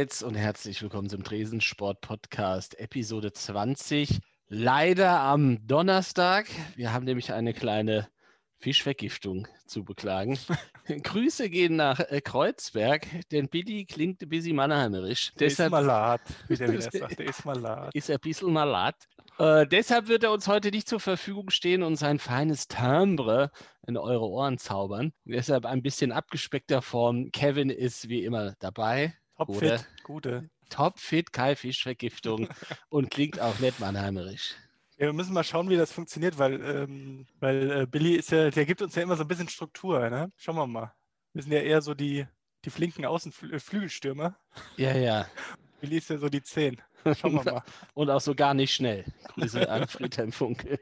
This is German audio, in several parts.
allerseits und herzlich willkommen zum Tresensport Podcast Episode 20. Leider am Donnerstag. Wir haben nämlich eine kleine Fischvergiftung zu beklagen. Grüße gehen nach äh, Kreuzberg, denn Billy klingt ein bisschen mannheimerisch. Der Deshalb, ist malat, wie der wieder sagt. Der ist malat. Ist ein bisschen malat. Äh, deshalb wird er uns heute nicht zur Verfügung stehen und sein feines Timbre in eure Ohren zaubern. Deshalb ein bisschen abgespeckter Form. Kevin ist wie immer dabei. Topfit, gute. Topfit, Kai Fischvergiftung und klingt auch nicht mannheimerisch. Ja, wir müssen mal schauen, wie das funktioniert, weil, ähm, weil äh, Billy ist ja, der gibt uns ja immer so ein bisschen Struktur, ne? Schauen wir mal. Wir sind ja eher so die, die flinken Außenflügelstürmer. Äh, ja, ja. Billy ist ja so die Zehn. Schauen wir mal. Und auch so gar nicht schnell. Grüße an Friedhelm Funke.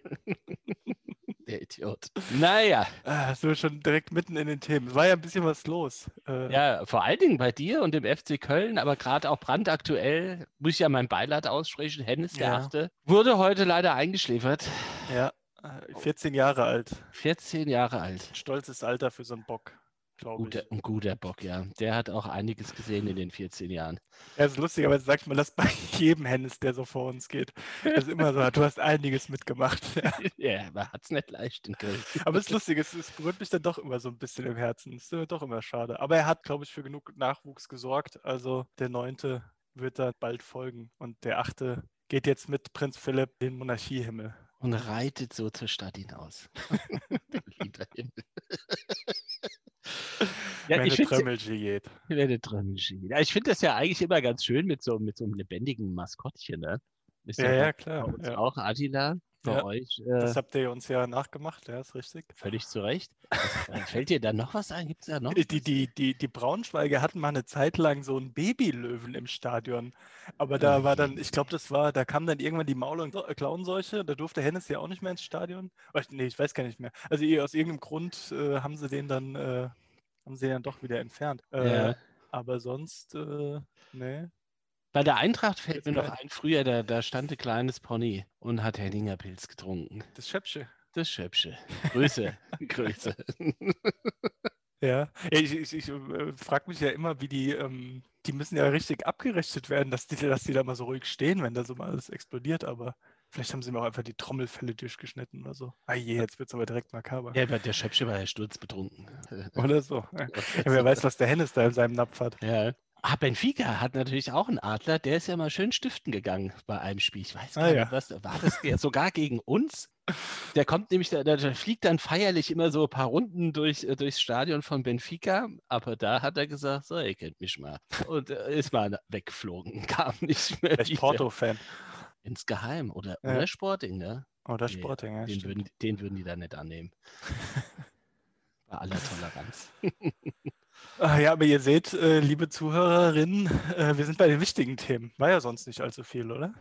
Der Idiot. Naja. Ah, so schon direkt mitten in den Themen. Es war ja ein bisschen was los. Äh, ja, vor allen Dingen bei dir und dem FC Köln, aber gerade auch brandaktuell, muss ich ja mein Beileid aussprechen. Hennes, der ja. Achte, wurde heute leider eingeschläfert. Ja, 14 äh, Jahre alt. 14 Jahre alt. Stolzes Alter für so einen Bock glaube guter, ich. Ein guter Bock, ja. Der hat auch einiges gesehen in den 14 Jahren. Ja, ist lustig, aber sagt man das bei jedem Hennis, der so vor uns geht. Das ist immer so, du hast einiges mitgemacht. Ja, man hat es nicht leicht in. Aber es ist lustig, es, es berührt mich dann doch immer so ein bisschen im Herzen. Es ist doch immer schade. Aber er hat, glaube ich, für genug Nachwuchs gesorgt. Also der Neunte wird da bald folgen. Und der Achte geht jetzt mit Prinz Philipp den Monarchiehimmel. Und reitet so zur Stadt hinaus. Lieber Himmel. Ja, ich Trömmeldiät. Ja, ich finde das ja eigentlich immer ganz schön mit so, mit so einem lebendigen Maskottchen. Ne? Ist ja, ja, klar. Ja. Auch Attila bei ja, euch. Äh, das habt ihr uns ja nachgemacht, ja, ist richtig. Völlig zu Recht. fällt dir da noch was ein? Gibt es da noch? Die, die, die, die Braunschweiger hatten mal eine Zeit lang so einen Babylöwen im Stadion. Aber da war dann, ich glaube, das war, da kam dann irgendwann die Maul- und Klauenseuche. Da durfte Hennes ja auch nicht mehr ins Stadion. Nee, ich weiß gar nicht mehr. Also aus irgendeinem Grund äh, haben sie den dann, äh, haben sie dann doch wieder entfernt. Äh, ja. Aber sonst, äh, nee. Bei der Eintracht fällt mir noch ein, früher, da, da stand ein kleines Pony und hat Henninger Pilz getrunken. Das Schöpsche. Das Schöpsche. Grüße. Grüße. Ja, ich, ich, ich äh, frage mich ja immer, wie die, ähm, die müssen ja richtig abgerechnet werden, dass die, dass die da mal so ruhig stehen, wenn da so mal alles explodiert, aber vielleicht haben sie mir auch einfach die Trommelfälle durchgeschnitten oder so. Ah je, jetzt wird es aber direkt makaber. Ja, der Schöpsche war ja sturzbetrunken. Oder so. Ja. wer weiß, was der Hennes da in seinem Napf hat. Ja. Ah, Benfica hat natürlich auch einen Adler, der ist ja mal schön stiften gegangen bei einem Spiel. Ich weiß ah, gar ah, nicht, ja. was war das ja sogar gegen uns? Der kommt nämlich, der, der, fliegt dann feierlich immer so ein paar Runden durch, äh, durchs Stadion von Benfica, aber da hat er gesagt, so, ihr kennt mich mal. Und äh, ist mal weggeflogen, kam nicht mehr. Vielleicht Porto-Fan. Insgeheim oder, ja. oder Sporting, ne? Oder Sporting, ja. Den würden, den würden die da nicht annehmen. bei aller Toleranz. Ach ja, aber ihr seht, äh, liebe Zuhörerinnen, äh, wir sind bei den wichtigen Themen. War ja sonst nicht allzu viel, oder?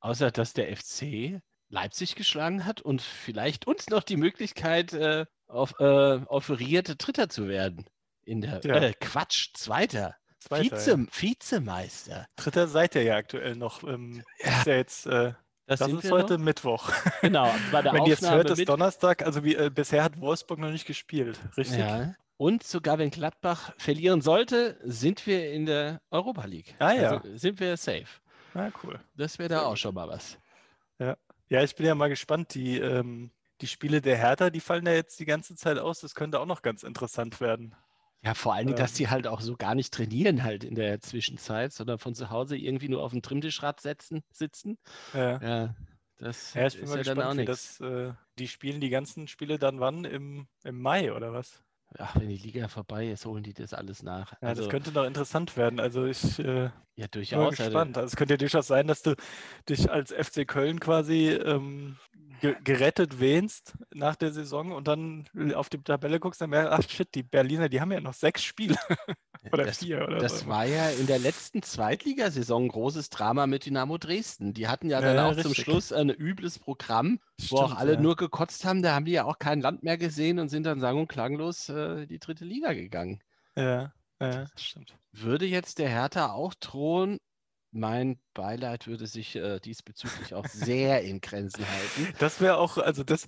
Außer, dass der FC Leipzig geschlagen hat und vielleicht uns noch die Möglichkeit äh, auf, äh, offeriert, Dritter zu werden. In der ja. Äh, Quatsch, Zweiter. Zweiter Vize, ja. Vizemeister. Dritter seid ihr ja aktuell noch. Ähm, ja. Ist ja jetzt. Äh, das, das ist heute noch? Mittwoch. Genau. Wenn ihr jetzt hört, ist Donnerstag. Also wie, äh, bisher hat Wolfsburg noch nicht gespielt, richtig? Ja. Und sogar wenn Gladbach verlieren sollte, sind wir in der Europa League. Ah ja. Also sind wir safe. Ah, cool. Das wäre da auch schon mal was. Ja. Ja, ich bin ja mal gespannt. Die, ähm, die Spiele der Hertha, die fallen ja jetzt die ganze Zeit aus. Das könnte auch noch ganz interessant werden. Ja, vor allen Dingen, dass die halt auch so gar nicht trainieren halt in der Zwischenzeit, sondern von zu Hause irgendwie nur auf dem Trimtischrad setzen, sitzen. Ja. ja das ja, ich bin ist mal ja gespannt, dann auch nichts. äh, die spielen die ganzen Spiele dann wann? Im, Im Mai oder was? Ach, wenn die Liga vorbei ist, holen die das alles nach. Ja, also, das könnte noch interessant werden. Also ich äh, ja, durchaus, bin gespannt. Also, es könnte ja durchaus sein, dass du dich als FC Köln quasi ähm, gerettet wähnst nach der Saison und dann auf die Tabelle guckst und merkst, ach shit, die Berliner, die haben ja noch sechs Spiele. oder das, vier oder Das so. war ja in der letzten Zweitligasaison ein großes Drama mit Dynamo Dresden. Die hatten ja dann ja, auch richtig. zum Schluss ein übles Programm, Stimmt, wo auch alle ja. nur gekotzt haben. Da haben die ja auch kein Land mehr gesehen und sind dann sang- und klanglos äh, die dritte Liga gegangen. Ja, ja, stimmt. Würde jetzt der Hertha auch drohen, mein Beileid würde sich äh, diesbezüglich auch sehr in Grenzen halten. Das wäre auch, also das,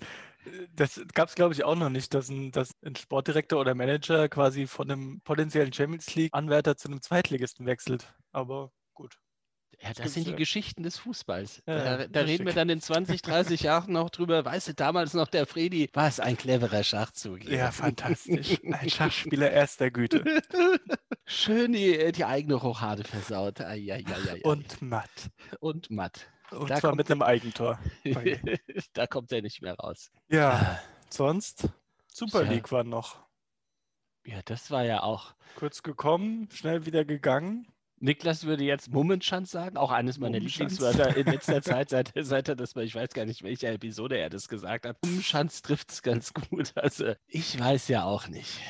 Das gab es, glaube ich, auch noch nicht, dass ein, dass ein Sportdirektor oder Manager quasi von einem potenziellen Champions League-Anwärter zu einem Zweitligisten wechselt. Aber gut. Ja, das, das sind die ja. Geschichten des Fußballs. Ja, da, da reden wir dann in 20, 30 Jahren noch drüber. Weißt du, damals noch der Fredi, war es ein cleverer Schachzug. Ja, fantastisch. Ein Schachspieler erster Güte. Schön die, äh, die eigene Rochade versaut. Ai, ai, ai, Und matt. Und matt. Und da zwar mit einem Eigentor. da kommt er nicht mehr raus. Ja, ah. sonst Super League war noch. Ja, das war ja auch. Kurz gekommen, schnell wieder gegangen. Niklas würde jetzt Mummenschanz sagen, auch eines meiner Lieblingswörter in letzter Zeit, seit, seit er das, ich weiß gar nicht, welche Episode er das gesagt hat. Mummenschanz trifft es ganz gut. Also ich weiß ja auch nicht.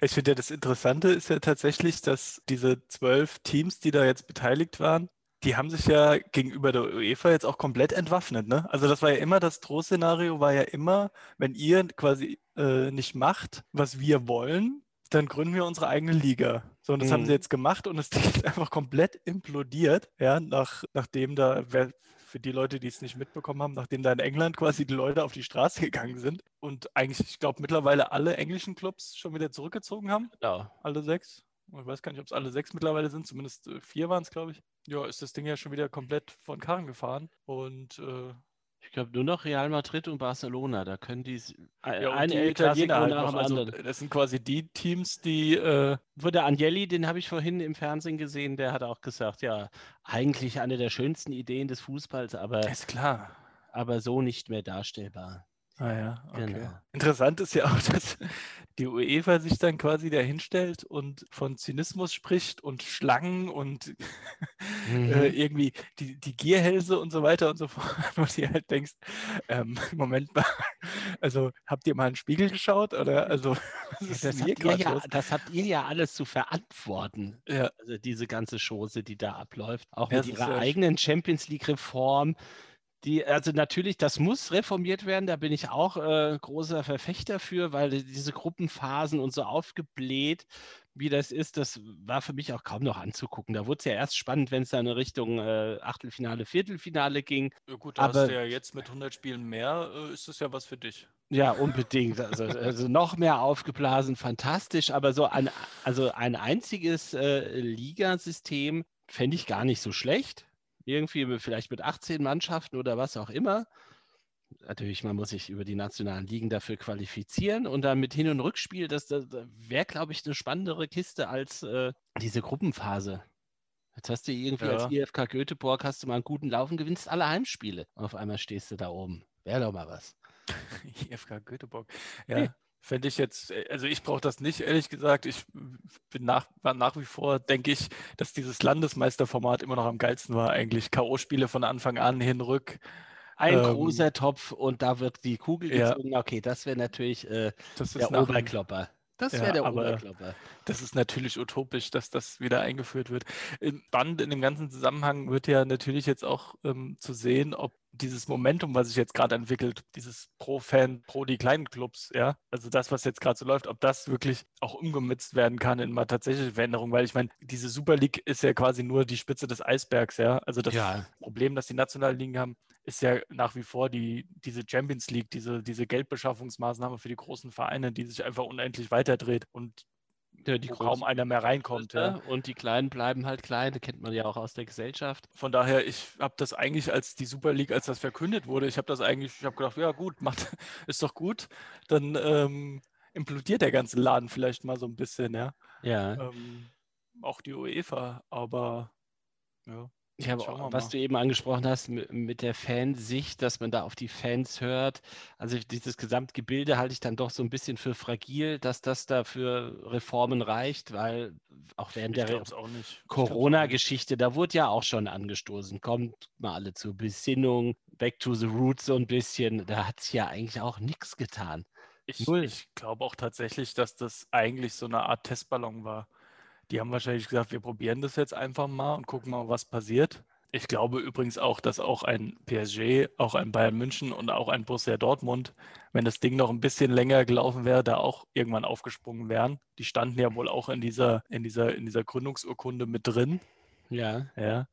Ich finde ja, das Interessante ist ja tatsächlich, dass diese zwölf Teams, die da jetzt beteiligt waren, die haben sich ja gegenüber der UEFA jetzt auch komplett entwaffnet. Ne? Also das war ja immer das Drohszenario, war ja immer, wenn ihr quasi äh, nicht macht, was wir wollen, dann gründen wir unsere eigene Liga. So, und das mhm. haben sie mhm. jetzt gemacht und es ist einfach komplett implodiert, ja, nach, nachdem da, für die Leute, die es nicht mitbekommen haben, nachdem da in England quasi die Leute auf die Straße gegangen sind und eigentlich, ich glaube, mittlerweile alle englischen Clubs schon wieder zurückgezogen haben. Ja. Alle sechs. Ich weiß gar nicht, ob es alle sechs mittlerweile sind, zumindest äh, vier waren es, glaube ich. Ja, ist das Ding ja schon wieder komplett von Karren gefahren. Und äh, ich glaube nur noch Real Madrid und Barcelona. Da können die ja, ein die Italiener halt nach dem also, anderen. Das sind quasi die Teams, die. Äh Wurde Agnelli, den habe ich vorhin im Fernsehen gesehen, der hat auch gesagt, ja, eigentlich eine der schönsten Ideen des Fußballs, aber. Ist klar. Aber so nicht mehr darstellbar. Ah ja, okay. Genau. Interessant ist ja auch, dass die UEFA sich dann quasi da hinstellt und von Zynismus spricht und Schlangen und äh, mhm. äh, irgendwie die, die Gierhälse und so weiter und so fort, wo du halt denkst, ähm, Moment mal, also habt ihr mal einen Spiegel geschaut oder also das, das, habt ja, das, habt ihr ja alles zu verantworten. Ja. Also diese ganze Chose, die da abläuft, auch ja, mit ihrer eigenen Champions League Reform die, also natürlich, das muss reformiert werden, da bin ich auch äh, großer Verfechter für, weil diese Gruppenphasen und so aufgebläht, wie das ist, das war für mich auch kaum noch anzugucken. Da wurde es ja erst spannend, wenn es dann in Richtung äh, Achtelfinale, Viertelfinale ging. Ja gut, aber hast du ja jetzt mit 100 Spielen mehr, äh, ist das ja was für dich. Ja, unbedingt. Also, also noch mehr aufgeblasen, fantastisch, aber so ein, also ein einziges äh, Ligasystem fände ich gar nicht so schlecht irgendwie vielleicht mit 18 Mannschaften oder was auch immer. Natürlich, man muss sich über die nationalen Ligen dafür qualifizieren und dann mit Hin- und Rückspiel, das, das wäre, glaube ich, eine spannendere Kiste als äh, diese Gruppenphase. Jetzt hast du irgendwie ja. als IFK Göteborg hast du mal einen guten Lauf und gewinnst alle Heimspiele. Und auf einmal stehst du da oben. Wäre doch mal was. IFK Göteborg. Ja. Fände ich jetzt, äh, also ich brauche das nicht, ehrlich gesagt. Ich bin nach, nach wie vor, denke ich, dass dieses Landesmeisterformat immer noch am geilsten war, eigentlich. K.O.-Spiele von Anfang an hinrück. Ein ähm, großer Topf und da wird die Kugel gezogen. Ja. Okay, das wäre natürlich äh, das der Oberklopper. Das wäre ja, der Oberklopper. Das ist natürlich utopisch, dass das wieder eingeführt wird. Spannend in dem ganzen Zusammenhang wird ja natürlich jetzt auch ähm, zu sehen, ob dieses Momentum, was sich jetzt gerade entwickelt, dieses Pro-Fan, pro die kleinen Clubs, ja, also das, was jetzt gerade so läuft, ob das wirklich auch umgemünzt werden kann in mal tatsächliche Veränderungen, weil ich meine, diese Super League ist ja quasi nur die Spitze des Eisbergs, ja. Also das ja. Problem, das die nationalen Ligen haben, ist ja nach wie vor die, diese Champions League, diese, diese Geldbeschaffungsmaßnahme für die großen Vereine, die sich einfach unendlich weiterdreht und ja, die wo kaum einer mehr reinkommt. Ja. Und die Kleinen bleiben halt klein, das kennt man ja auch aus der Gesellschaft. Von daher, ich habe das eigentlich, als die Super League, als das verkündet wurde, ich habe das eigentlich, ich habe gedacht, ja gut, macht, ist doch gut. Dann ähm, implodiert der ganze Laden vielleicht mal so ein bisschen, ja. Ja. Ähm, auch die UEFA, aber ja. Ja, aber was du eben angesprochen hast mit der Fansicht, dass man da auf die Fans hört. Also dieses Gesamtgebilde halte ich dann doch so ein bisschen für fragil, dass das da für Reformen reicht, weil auch während ich der Corona-Geschichte, da wurde ja auch schon angestoßen, kommt mal alle zur Besinnung, back to the roots so ein bisschen. Da hat sich ja eigentlich auch nichts getan. Ich, ich glaube auch tatsächlich, dass das eigentlich so eine Art Testballon war. Die haben wahrscheinlich gesagt, wir probieren das jetzt einfach mal und gucken mal, was passiert. Ich glaube übrigens auch, dass auch ein PSG, auch ein Bayern München und auch ein Borussia Dortmund, wenn das Ding noch ein bisschen länger gelaufen wäre, da auch irgendwann aufgesprungen wären. Die standen ja wohl auch in dieser, in dieser, in dieser Gründungsurkunde mit drin. Ja. Ja.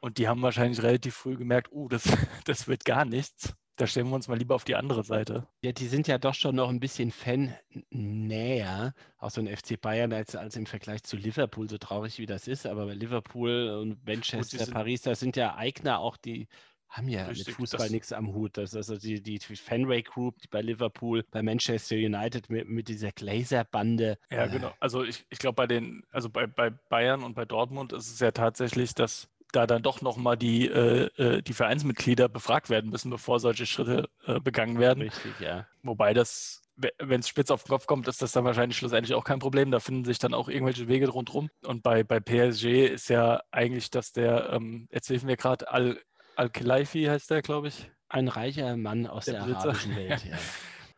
Und die haben wahrscheinlich relativ früh gemerkt, uh, das, das wird gar nichts. Da stellen wir uns mal lieber auf die andere Seite. Ja, die sind ja doch schon noch ein bisschen Fan-näher, auch so ein FC Bayern, als, als im Vergleich zu Liverpool, so traurig wie das ist. Aber bei Liverpool und Manchester, Paris, da sind ja Eigner auch die, haben ja Richtig, mit Fußball nichts am Hut. Das ist also die, die Fenway Group die bei Liverpool, bei Manchester United mit, mit dieser Glazer-Bande. Ja, äh, genau. Also ich, ich glaube, bei den, also bei, bei Bayern und bei Dortmund ist es ja tatsächlich, dass da dann doch nochmal die, äh, äh, die Vereinsmitglieder befragt werden müssen, bevor solche Schritte äh, begangen werden. Richtig, ja. Wobei das, wenn es spitz auf den Kopf kommt, ist das dann wahrscheinlich schlussendlich auch kein Problem. Da finden sich dann auch irgendwelche Wege rundherum. Und bei, bei PSG ist ja eigentlich, dass der, ähm, jetzt hilfen wir gerade, Al, Al-Khelaifi heißt der, glaube ich. Ein reicher Mann aus der, der arabischen Welt, ja.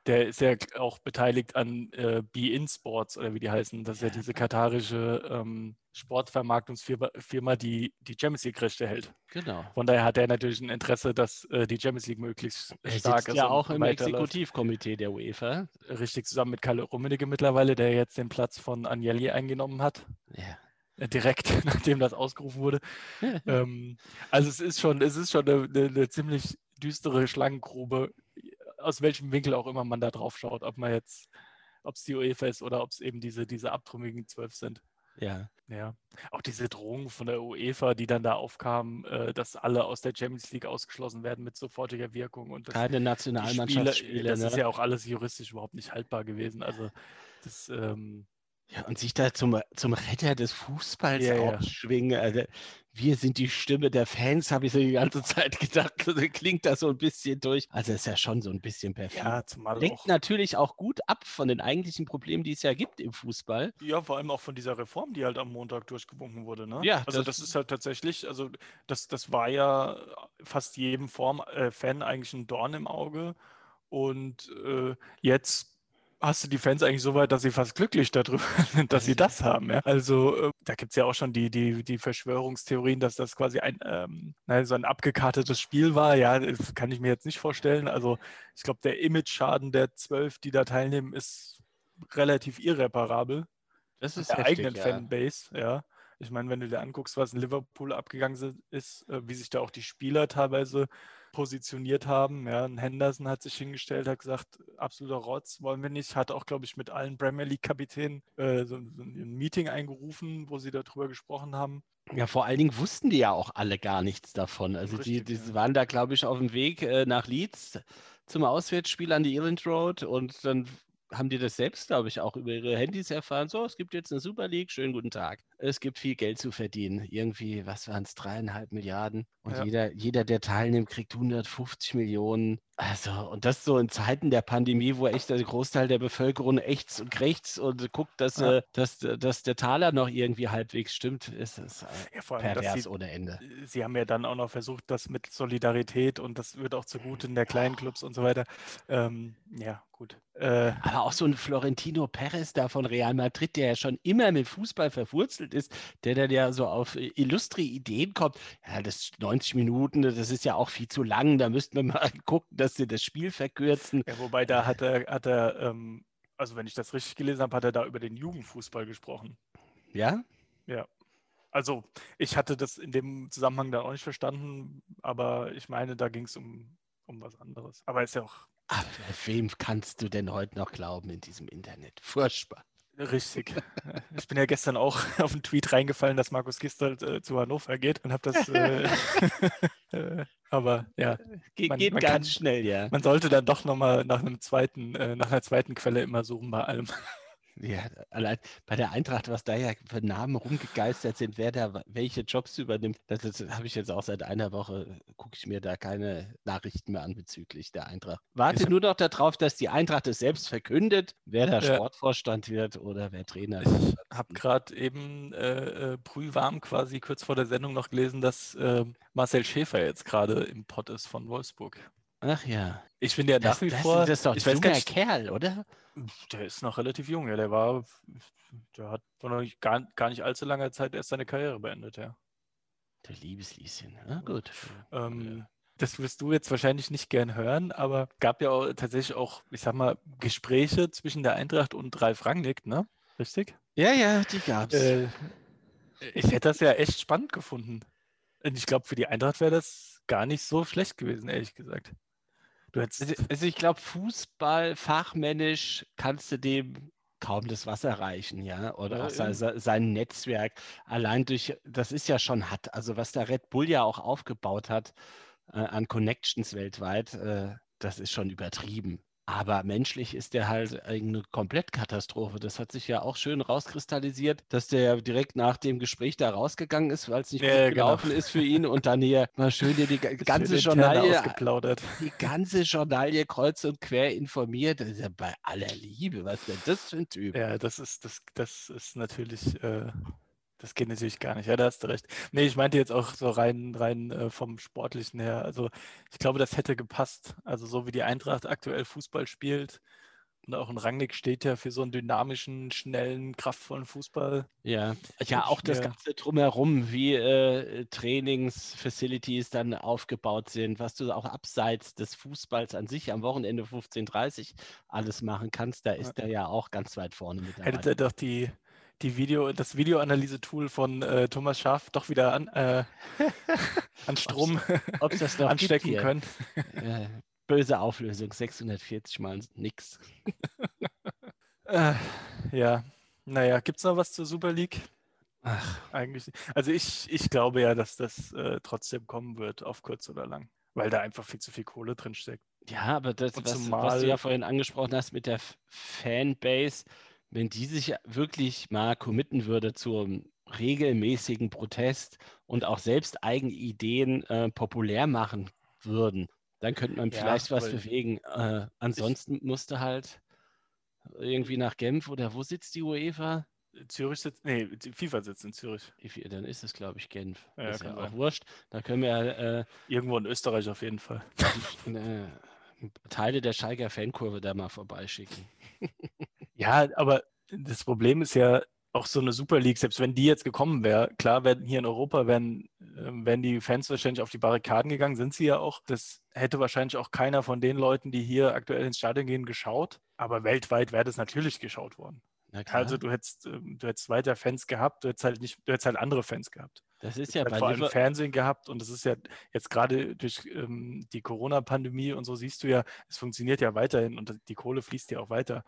Der ist ja auch beteiligt an äh, Be-In Sports oder wie die heißen. Das ist ja, diese katarische ähm, Sportvermarktungsfirma, die die Champions League-Rechte hält. Genau. Von daher hat er natürlich ein Interesse, dass äh, die Champions League möglichst er stark ist. ja auch im Exekutivkomitee der UEFA. Richtig, zusammen mit Kalle Rummenigge mittlerweile, der jetzt den Platz von Agnelli eingenommen hat. Ja äh, direkt nachdem das ausgerufen wurde. ähm, also es ist schon, es ist schon eine, eine, eine, ziemlich düstere Schlangengrube, aus welchem Winkel auch immer man da drauf schaut, ob man jetzt, ob es die UEFA ist oder ob es eben diese, diese abtrünnigen zwölf sind. Ja. Ja. Auch diese Drohung von der UEFA, die dann da aufkam, äh, dass alle aus der Champions League ausgeschlossen werden mit sofortiger Wirkung. Und Keine Nationalmannschaftsspiele. Das ne? ist ja auch alles juristisch überhaupt nicht haltbar gewesen. Also das. Ähm, ja, und sich da zum, zum Retter des Fußballs ja, aufschwingen. Ja. Also, wir sind die Stimme der Fans, habe ich so die ganze Zeit gedacht. klingt das so ein bisschen durch. Also ist ja schon so ein bisschen perfekt. Ja, zumal Lenkt auch. natürlich auch gut ab von den eigentlichen Problemen, die es ja gibt im Fußball. Ja, vor allem auch von dieser Reform, die halt am Montag durchgewunken wurde. Ne? Ja. Also das, das, ist halt tatsächlich, also das, das war ja fast jedem Form, äh, Fan eigentlich ein Dorn im Auge. Und äh, jetzt hast du die Fans eigentlich so weit, dass sie fast glücklich darüber sind, dass sie das haben. Ja? Also äh, da gibt es ja auch schon die, die, die Verschwörungstheorien, dass das quasi ein, ähm, so ein abgekartetes Spiel war. Ja, das kann ich mir jetzt nicht vorstellen. Also ich glaube, der Image-Schaden der zwölf, die da teilnehmen, ist relativ irreparabel. Das ist der heftig, eigenen ja. Fanbase, ja. Ich meine, wenn du dir anguckst, was in Liverpool abgegangen ist, äh, wie sich da auch die Spieler teilweise positioniert haben. Ja, Henderson hat sich hingestellt, hat gesagt, absoluter Rotz wollen wir nicht. Hat auch, glaube ich, mit allen Premier League-Kapitänen äh, so, so, ein Meeting eingerufen, wo sie darüber gesprochen haben. Ja, vor allen Dingen wussten die ja auch alle gar nichts davon. Also Richtig, die, die ja. waren da, glaube ich, auf dem Weg äh, nach Leeds zum Auswärtsspiel an die Irland Road und dann haben die das selbst, glaube ich, auch über ihre Handys erfahren. So, es gibt jetzt eine Super League, schönen guten Tag. Es gibt viel Geld zu verdienen. Irgendwie, was waren es, dreieinhalb Milliarden. Und ja. jeder, jeder, der teilnimmt, kriegt 150 Millionen. Also, und das so in Zeiten der Pandemie, wo echt der Großteil der Bevölkerung ächzt und krächzt und guckt, dass, ja. äh, dass, dass der Taler noch irgendwie halbwegs stimmt, ist es äh, ja, pervers sie, ohne Ende. Sie haben ja dann auch noch versucht, das mit Solidarität und das wird auch zugute in der kleinen Clubs und so weiter. Ähm, ja, gut. Äh, Aber auch so ein Florentino Perez da von Real Madrid, der ja schon immer mit Fußball verwurzelt ist, der dann ja so auf illustre Ideen kommt. Ja, das 90 Minuten, das ist ja auch viel zu lang, da müssten wir mal gucken, dass sie das Spiel verkürzen. Ja, wobei da hat er, hat er ähm, also wenn ich das richtig gelesen habe, hat er da über den Jugendfußball gesprochen. Ja? Ja. Also ich hatte das in dem Zusammenhang da auch nicht verstanden, aber ich meine, da ging es um, um was anderes. Aber ist ja auch aber wem kannst du denn heute noch glauben in diesem Internet? Furchtbar. Richtig. Ich bin ja gestern auch auf einen Tweet reingefallen, dass Markus Gistol äh, zu Hannover geht und habe das. Äh, äh, aber ja. Ge man, geht man ganz kann, schnell, ja. Man sollte dann doch nochmal nach einem zweiten, äh, nach einer zweiten Quelle immer suchen bei allem. Ja, allein bei der Eintracht, was da ja für Namen rumgegeistert sind, wer da welche Jobs übernimmt, das, das habe ich jetzt auch seit einer Woche, gucke ich mir da keine Nachrichten mehr an bezüglich der Eintracht. Warte ich nur noch darauf, dass die Eintracht es selbst verkündet, wer da ja. Sportvorstand wird oder wer Trainer wird. Ich habe gerade eben äh, äh, brühwarm quasi kurz vor der Sendung noch gelesen, dass äh, Marcel Schäfer jetzt gerade im Pott ist von Wolfsburg. Ach ja. Ich finde ja nach wie das, vor. Das ist doch ein junger Kerl, oder? Der ist noch relativ jung, ja. Der war, der hat vor noch gar, gar nicht allzu langer Zeit erst seine Karriere beendet, ja. Der Liebeslieschen. Na gut. Ähm, das wirst du jetzt wahrscheinlich nicht gern hören, aber gab ja auch tatsächlich auch, ich sag mal, Gespräche zwischen der Eintracht und Ralf Rangnick, ne? Richtig? Ja, ja, die gab's. Äh, ich hätte das ja echt spannend gefunden. Und ich glaube, für die Eintracht wäre das gar nicht so schlecht gewesen, ehrlich gesagt. Also, also ich glaube, Fußball fachmännisch kannst du dem kaum das Wasser reichen, ja, oder auch sein, sein, Netzwerk. Allein durch, das ist ja schon hat, also was der Red Bull ja auch aufgebaut hat äh, an Connections weltweit, äh, das ist schon übertrieben. Aber menschlich ist der halt eine Komplettkatastrophe. Das hat sich ja auch schön rauskristallisiert, dass der direkt nach dem Gespräch da rausgegangen ist, weil es nicht ja, gut genau. gelaufen genau. ist für ihn und dann hier mal schön hier die ganze Journalie, die ganze Journalie kreuz und quer informiert. Das ist ja bei aller Liebe. Was denn das für ein Typ? Ja, das ist, das, das ist natürlich äh, das geht natürlich gar nicht. Ja, da hast du recht. Nee, ich meinte jetzt auch so rein, rein äh, vom Sportlichen her. Also ich glaube, das hätte gepasst. Also so wie die Eintracht aktuell Fußball spielt und auch ein Rangnick steht ja für so einen dynamischen, schnellen, kraftvollen Fußball. Ja, ja auch das Ganze drumherum, wie äh, Trainingsfacilities dann aufgebaut sind, was du auch abseits des Fußballs an sich am Wochenende 15.30 alles machen kannst, da ist ja. er ja auch ganz weit vorne mit dabei. Hätte er doch die die Video, das Videoanalyse-Tool von äh, Thomas Schaaf doch wieder an, äh, an Strom ob's, ob's anstecken können. Äh, böse Auflösung, 640 mal nix. äh, ja, naja, gibt es noch was zur Super League? Ach. Eigentlich. Also ich, ich glaube ja, dass das äh, trotzdem kommen wird, auf kurz oder lang, weil da einfach viel zu viel Kohle drin steckt. Ja, aber das, was, was, du ja vorhin angesprochen hast mit der Fanbase, wenn die sich wirklich mal committen würde zum regelmäßigen Protest und auch selbst eigene Ideen äh, populär machen würden, dann könnte man ja, vielleicht was bewegen. Äh, ansonsten musste halt irgendwie nach Genf oder wo sitzt die UEFA? Zürich sitzt, nee, FIFA sitzt in Zürich. Dann ist es, glaube ich, Genf. Ja, ist ja auch wurscht. Da können wir. Äh, Irgendwo in Österreich auf jeden Fall. äh, Teile der Schalker Fankurve da mal vorbeischicken. Ja, aber das Problem ist ja auch so eine Super League, selbst wenn die jetzt gekommen wäre, klar werden hier in Europa werden, ähm, werden die Fans wahrscheinlich auf die Barrikaden gegangen, sind sie ja auch. Das hätte wahrscheinlich auch keiner von den Leuten, die hier aktuell ins Stadion gehen, geschaut. Aber weltweit wäre das natürlich geschaut worden. Also du hättest, ähm, du hättest weiter Fans gehabt, du hättest halt nicht, du hättest halt andere Fans gehabt. Das ist ja bei vor allem Liver Fernsehen gehabt und das ist ja jetzt gerade durch ähm, die Corona-Pandemie und so siehst du ja, es funktioniert ja weiterhin und die Kohle fließt ja auch weiter.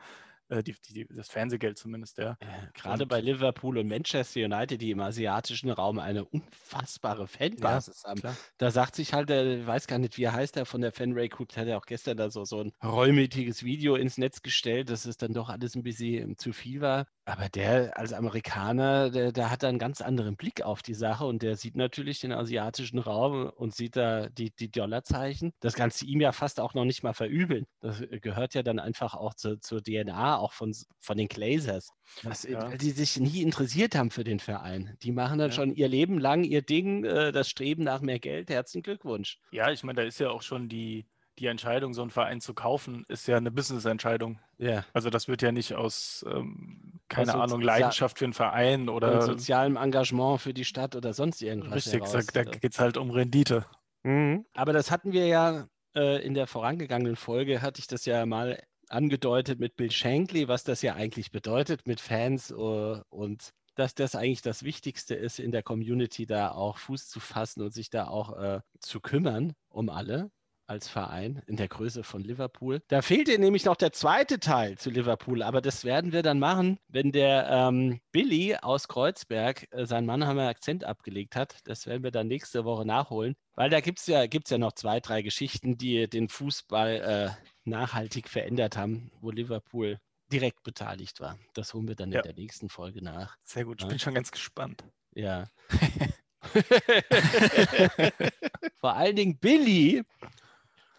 Äh, die, die, das Fernsehgeld zumindest, ja. Gerade und, bei Liverpool und Manchester United, die im asiatischen Raum eine unfassbare Fanbasis ja, haben. Klar. Da sagt sich halt, ich weiß gar nicht, wie er heißt, der von der Fanray Group, der hat ja auch gestern da so, so ein reumütiges Video ins Netz gestellt, dass es dann doch alles ein bisschen zu viel war. Aber der als Amerikaner, der, der hat da einen ganz anderen Blick auf die Sache und der sieht natürlich den asiatischen Raum und sieht da die, die Dollarzeichen. Das kannst du ihm ja fast auch noch nicht mal verübeln. Das gehört ja dann einfach auch zu, zur DNA, auch von, von den Glazers. Was, ja. Weil die sich nie interessiert haben für den Verein. Die machen dann ja. schon ihr Leben lang ihr Ding, äh, das Streben nach mehr Geld. Herzlichen Glückwunsch. Ja, ich meine, da ist ja auch schon die, die Entscheidung, so einen Verein zu kaufen, ist ja eine Business-Entscheidung. Ja. Also das wird ja nicht aus, ähm, keine aus Ahnung, Leidenschaft für einen Verein oder sozialem Engagement für die Stadt oder sonst irgendwas. Richtig, heraus, da, da geht es halt um Rendite. Mhm. Aber das hatten wir ja äh, in der vorangegangenen Folge, hatte ich das ja mal angedeutet mit Bill Shankly, was das ja eigentlich bedeutet mit Fans uh, und dass das eigentlich das Wichtigste ist, in der Community da auch Fuß zu fassen und sich da auch äh, zu kümmern um alle als Verein in der Größe von Liverpool. Da fehlt dir nämlich noch der zweite Teil zu Liverpool, aber das werden wir dann machen, wenn der ähm, Billy aus Kreuzberg äh, seinen Mannheimer Akzent abgelegt hat. Das werden wir dann nächste Woche nachholen, weil da gibt es ja, gibt's ja noch zwei, drei Geschichten, die den Fußball äh, nachhaltig verändert haben, wo Liverpool direkt beteiligt war. Das holen wir dann ja. in der nächsten Folge nach. Sehr gut, ich ja? bin schon ganz gespannt. Ja. Vor allen Dingen Billy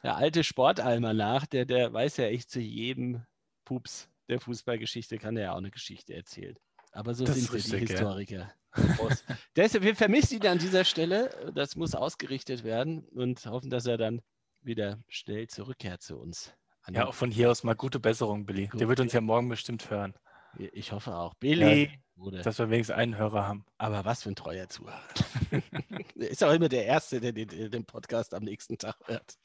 der alte Sportalmanach, der, der weiß ja echt zu jedem Pups der Fußballgeschichte, kann er ja auch eine Geschichte erzählen. Aber so das sind wir die Historiker. Deshalb, wir vermissen ihn an dieser Stelle. Das muss ausgerichtet werden und hoffen, dass er dann wieder schnell zurückkehrt zu uns. Ja, auch von hier aus mal gute Besserung, Billy. Gut. Der wird uns ja morgen bestimmt hören. Ich hoffe auch. Billy. Ja, dass wir wenigstens einen Hörer haben. Aber was für ein treuer Zuhörer. ist auch immer der Erste, der den, den Podcast am nächsten Tag hört.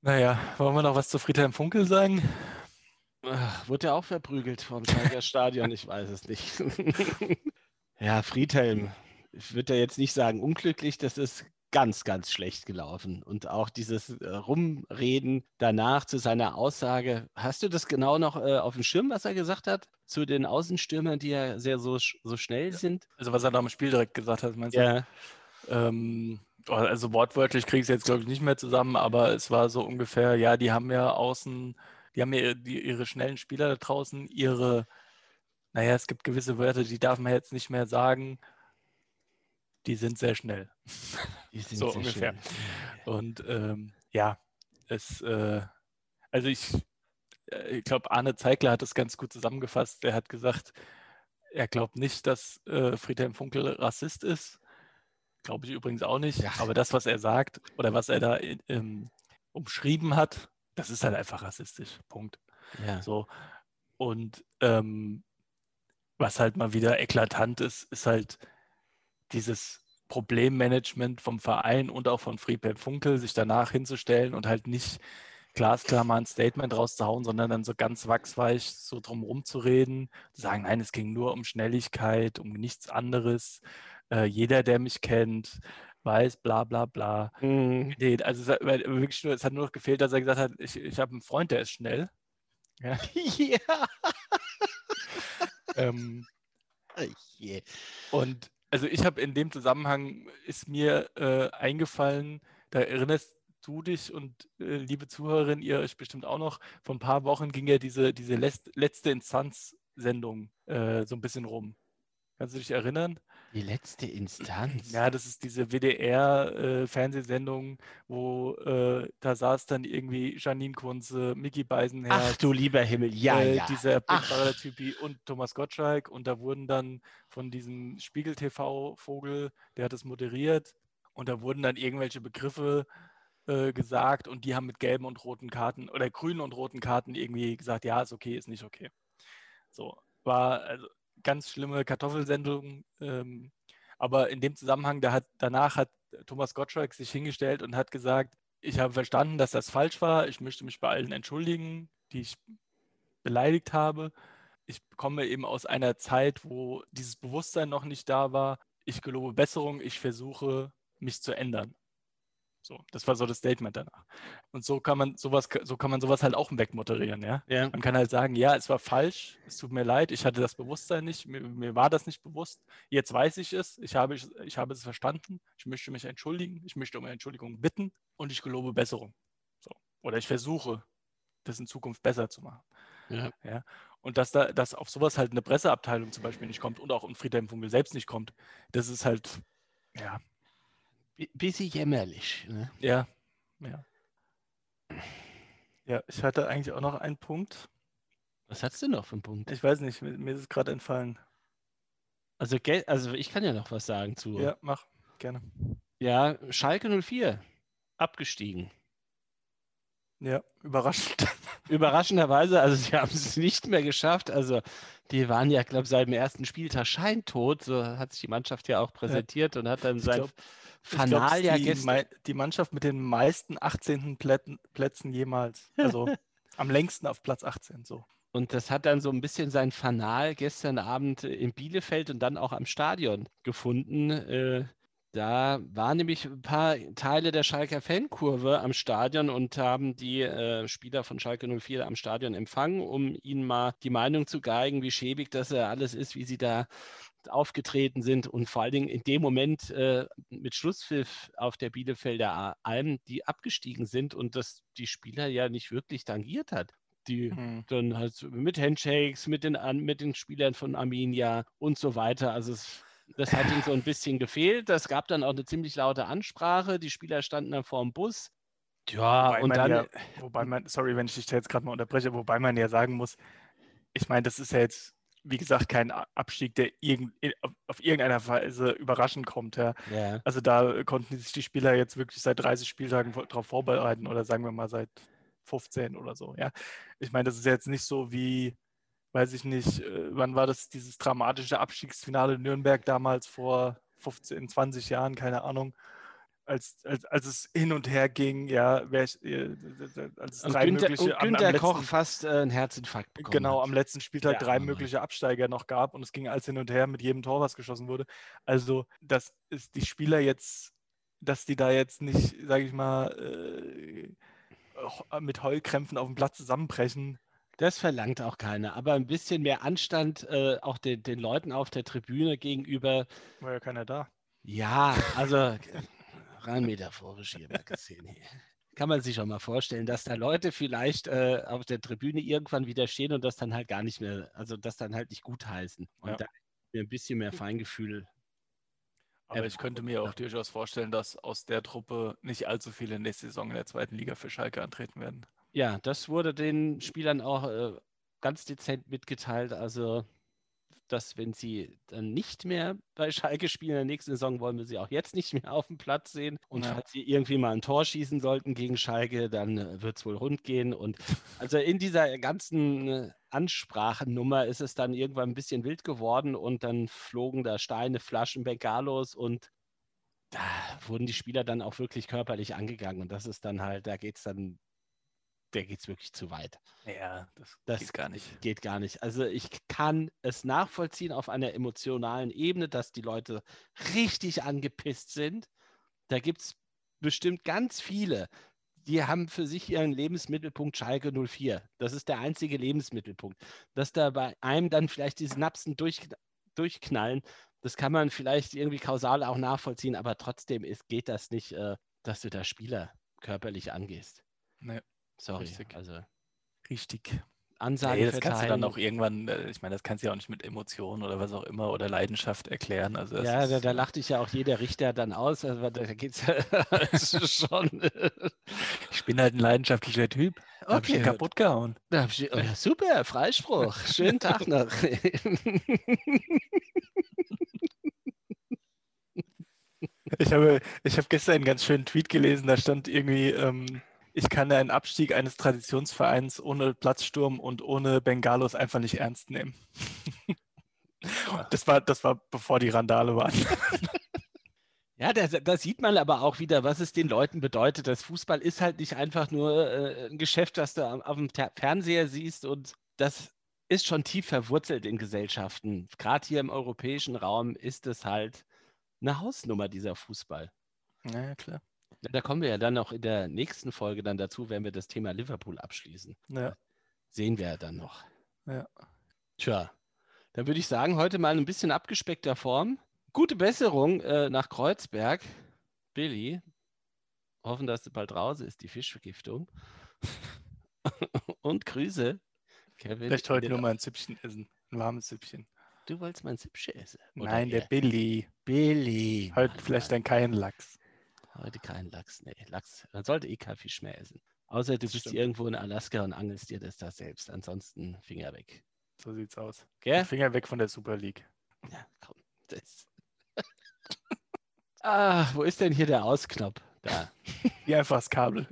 Naja, wollen wir noch was zu Friedhelm Funkel sagen? Ach, wurde er auch verprügelt vom Schalker Stadion? Ich weiß es nicht. ja, Friedhelm. Ich würde ja jetzt nicht sagen unglücklich, das ist ganz, ganz schlecht gelaufen. Und auch dieses äh, Rumreden danach zu seiner Aussage, hast du das genau noch äh, auf dem Schirm, was er gesagt hat? Zu den Außenstürmern, die ja sehr so, so schnell sind? Also was er nach dem Spiel direkt gesagt hat, meinst du? Ja. Ähm, oh, also wortwörtlich kriege ich es jetzt, glaube ich, nicht mehr zusammen, aber es war so ungefähr, ja, die haben ja außen, die haben ja die, ihre schnellen Spieler da draußen, ihre, naja, es gibt gewisse Wörter, die darf man jetzt nicht mehr sagen, die sind sehr schnell. Sind so sehr ungefähr. Schnell. Und ähm, ja, es, äh, also ich, äh, ich glaube, Arne Zeigler hat das ganz gut zusammengefasst. Er hat gesagt, er glaubt nicht, dass äh, Friedhelm Funkel Rassist ist. Glaube ich übrigens auch nicht. Ja. Aber das, was er sagt oder was er da ähm, umschrieben hat, das ist halt einfach rassistisch. Punkt. Ja. So. Und ähm, was halt mal wieder eklatant ist, ist halt, dieses Problemmanagement vom Verein und auch von Friedhelm Funkel, sich danach hinzustellen und halt nicht glasklar mal ein Statement rauszuhauen, sondern dann so ganz wachsweich so drumherum zu reden, zu sagen, nein, es ging nur um Schnelligkeit, um nichts anderes. Äh, jeder, der mich kennt, weiß, bla bla bla. Mhm. Also es, wirklich nur, es hat nur noch gefehlt, dass er gesagt hat, ich, ich habe einen Freund, der ist schnell. Ja. ja. ähm, yeah. Und also ich habe in dem Zusammenhang, ist mir äh, eingefallen, da erinnerst du dich und äh, liebe Zuhörerin, ihr euch bestimmt auch noch, vor ein paar Wochen ging ja diese, diese letzte Instanz-Sendung äh, so ein bisschen rum. Kannst du dich erinnern? Die letzte Instanz. Ja, das ist diese WDR-Fernsehsendung, äh, wo äh, da saß dann irgendwie Janine Kunze, Mickey Beisenherz. Ach du lieber Himmel, ja, äh, ja. Dieser Typi und Thomas Gottschalk. Und da wurden dann von diesem Spiegel-TV-Vogel, der hat es moderiert, und da wurden dann irgendwelche Begriffe äh, gesagt und die haben mit gelben und roten Karten oder grünen und roten Karten irgendwie gesagt, ja, ist okay, ist nicht okay. So, war, also ganz schlimme Kartoffelsendung. Ähm, aber in dem Zusammenhang, da hat, danach hat Thomas Gottschalk sich hingestellt und hat gesagt, ich habe verstanden, dass das falsch war. Ich möchte mich bei allen entschuldigen, die ich beleidigt habe. Ich komme eben aus einer Zeit, wo dieses Bewusstsein noch nicht da war. Ich gelobe Besserung. Ich versuche, mich zu ändern. So, das war so das Statement danach. Und so kann man sowas, so kann man sowas halt auch wegmoderieren, ja? ja. Man kann halt sagen, ja, es war falsch, es tut mir leid, ich hatte das Bewusstsein nicht, mir, mir war das nicht bewusst. Jetzt weiß ich es, ich habe, ich, habe es verstanden, ich möchte mich entschuldigen, ich möchte um Entschuldigung bitten und ich gelobe Besserung. So. Oder ich versuche, das in Zukunft besser zu machen. Ja. ja. Und dass da, dass auf sowas halt eine Presseabteilung zum Beispiel nicht kommt und auch ein Friedhelm Funkel selbst nicht kommt, das ist halt, ja, bisschen jämmerlich. Ne? Ja, ja. Ja, ich hatte eigentlich auch noch einen Punkt. Was hast du noch für einen Punkt? Ich weiß nicht, mir, mir ist es gerade entfallen. Also, also ich kann ja noch was sagen zu. Ja, mach, gerne. Ja, Schalke 04, abgestiegen. Ja, überraschend. Überraschenderweise, also sie haben es nicht mehr geschafft. Also die waren ja, glaube ich, seit dem ersten Spieltag scheintot. So hat sich die Mannschaft ja auch präsentiert ja. und hat dann sein glaub, Fanal ja die, die Mannschaft mit den meisten 18. Plätzen jemals. Also am längsten auf Platz 18 so. Und das hat dann so ein bisschen sein Fanal gestern Abend in Bielefeld und dann auch am Stadion gefunden. Äh, da waren nämlich ein paar Teile der Schalker Fankurve am Stadion und haben die äh, Spieler von Schalke 04 am Stadion empfangen, um ihnen mal die Meinung zu geigen, wie schäbig das äh, alles ist, wie sie da aufgetreten sind und vor allen Dingen in dem Moment äh, mit Schlusspfiff auf der Bielefelder Alm, die abgestiegen sind und das die Spieler ja nicht wirklich tangiert hat. Die mhm. dann halt mit Handshakes, mit den, mit den Spielern von Arminia und so weiter. Also es, das hat ihnen so ein bisschen gefehlt. Es gab dann auch eine ziemlich laute Ansprache. Die Spieler standen dann vor dem Bus. Ja, wobei und dann. Ja, wobei man, sorry, wenn ich dich jetzt gerade mal unterbreche, wobei man ja sagen muss, ich meine, das ist ja jetzt wie gesagt, kein Abstieg, der irgend, auf irgendeiner Weise überraschend kommt. Ja. ja. Also da konnten sich die Spieler jetzt wirklich seit 30 Spieltagen darauf vorbereiten oder sagen wir mal seit 15 oder so. Ja. Ich meine, das ist jetzt nicht so wie, weiß ich nicht, äh, wann war das dieses dramatische Abstiegsfinale in Nürnberg damals vor 15, 20 Jahren, keine Ahnung als, als, als es hin und her ging, ja, wer, äh, als es drei Günther, mögliche. Und Günther am, am Koch letzten, fast äh, einen Herzinfarkt bekommen Genau, hat. am letzten Spieltag ja, drei mögliche Absteiger noch gab und es ging alles hin und her mit jedem Tor, was geschossen wurde. Also, dass ist die Spieler jetzt dass die da jetzt nicht, sage ich mal, äh, mit Heulkrämpfen auf dem Platz zusammenbrechen. Das verlangt auch keiner, aber ein bisschen mehr Anstand äh, auch den, den Leuten auf der Tribüne gegenüber. War ja keiner da. Ja, also rein metaphorisch hier mal gesehen. Hier. Kann man sich auch mal vorstellen, dass da Leute vielleicht äh, auf der Tribüne irgendwann wieder stehen und das dann halt gar nicht mehr, also das dann halt nicht gut heißen. Und ja. da mir ein bisschen mehr Feingefühl. Aber ich könnte mir auch durchaus vorstellen, dass aus der Truppe nicht allzu viele nächste Saison in der zweiten Liga für Schalke antreten werden. Ja, das wurde den Spielern auch äh, ganz dezent mitgeteilt. Also dass wenn sie dann nicht mehr bei Schalke spielen in der nächsten Saison, wollen wir sie auch jetzt nicht mehr auf dem Platz sehen. Und ja. falls sie irgendwie mal ein Tor schießen sollten gegen Schalke, dann äh, wird es wohl rund gehen. Und also in dieser ganzen äh, Ansprachennummer ist es dann irgendwann ein bisschen wild geworden und dann flogen da Steine, Flaschen, Bengalos und da wurden die Spieler dann auch wirklich körperlich angegangen. Und das ist dann halt, da geht es dann der geht es wirklich zu weit. Ja, das, das, geht gar nicht. Geht gar nicht. Also ich kann es nachvollziehen auf einer emotionalen Ebene, dass die Leute richtig angepisst sind. Da gibt es bestimmt ganz viele, die haben für sich ihren Lebensmittelpunkt Schalke 04. Das ist der einzige Lebensmittelpunkt. Dass da bei einem dann vielleicht die Synapsen durch, durchknallen, das kann man vielleicht irgendwie kausal auch nachvollziehen, aber trotzdem ist, geht das nicht, äh, dass du da Spieler körperlich angehst. Nee. Sorry. Richtig. Also richtig. Ansage nee, das kannst du dann auch irgendwann, äh, ich meine, das kannst du ja auch nicht mit Emotionen oder was auch immer oder Leidenschaft erklären. Also ja, da, da lacht dich ja auch jeder Richter dann aus. Also da geht es ja schon. ich bin halt ein leidenschaftlicher Typ. Okay. Hab ich kaputt gehauen. Ich, oh super, Freispruch. Schönen Tag noch. ich habe, ich habe gestern einen ganz schönen Tweet gelesen, da stand irgendwie, ähm, ich kann einen Abstieg eines Traditionsvereins ohne Platzsturm und ohne Bengalos einfach nicht ernst nehmen. das, war, das war bevor die Randale waren. Ja, da, sieht man aber auch wieder, was es den Leuten bedeutet. Das Fußball ist halt nicht einfach nur äh, ein Geschäft, das du auf dem Fernseher siehst und das ist schon tief verwurzelt in Gesellschaften. Gerade hier im europäischen Raum ist es halt eine Hausnummer, dieser Fußball. Ja, klar. Da kommen wir ja dann noch in der nächsten Folge dann dazu, wenn wir das Thema Liverpool abschließen. Ja. Sehen wir ja dann noch. Ja. Tja, dann würde ich sagen, heute mal ein bisschen abgespeckter Form. Gute Besserung äh, nach Kreuzberg. Billy, hoffen, dass du bald raus ist, die Fischvergiftung. Und Grüße. Kevin. Vielleicht heute nur mal ein Süppchen essen. Ein warmes Süppchen. Du wolltest mein Süppchen essen? Nein, der Billy. Billy. Heute vielleicht dann kein Lachs. Heute kein Lachs. Nee, Lachs. Man sollte eh kein Fisch mehr essen. Außer du das bist stimmt. irgendwo in Alaska und angelst dir das da selbst. Ansonsten Finger weg. So sieht's aus. Gell? Finger weg von der Super League. Ja, komm. Das. ah, wo ist denn hier der Ausknopf? Da. Wie einfach das Kabel.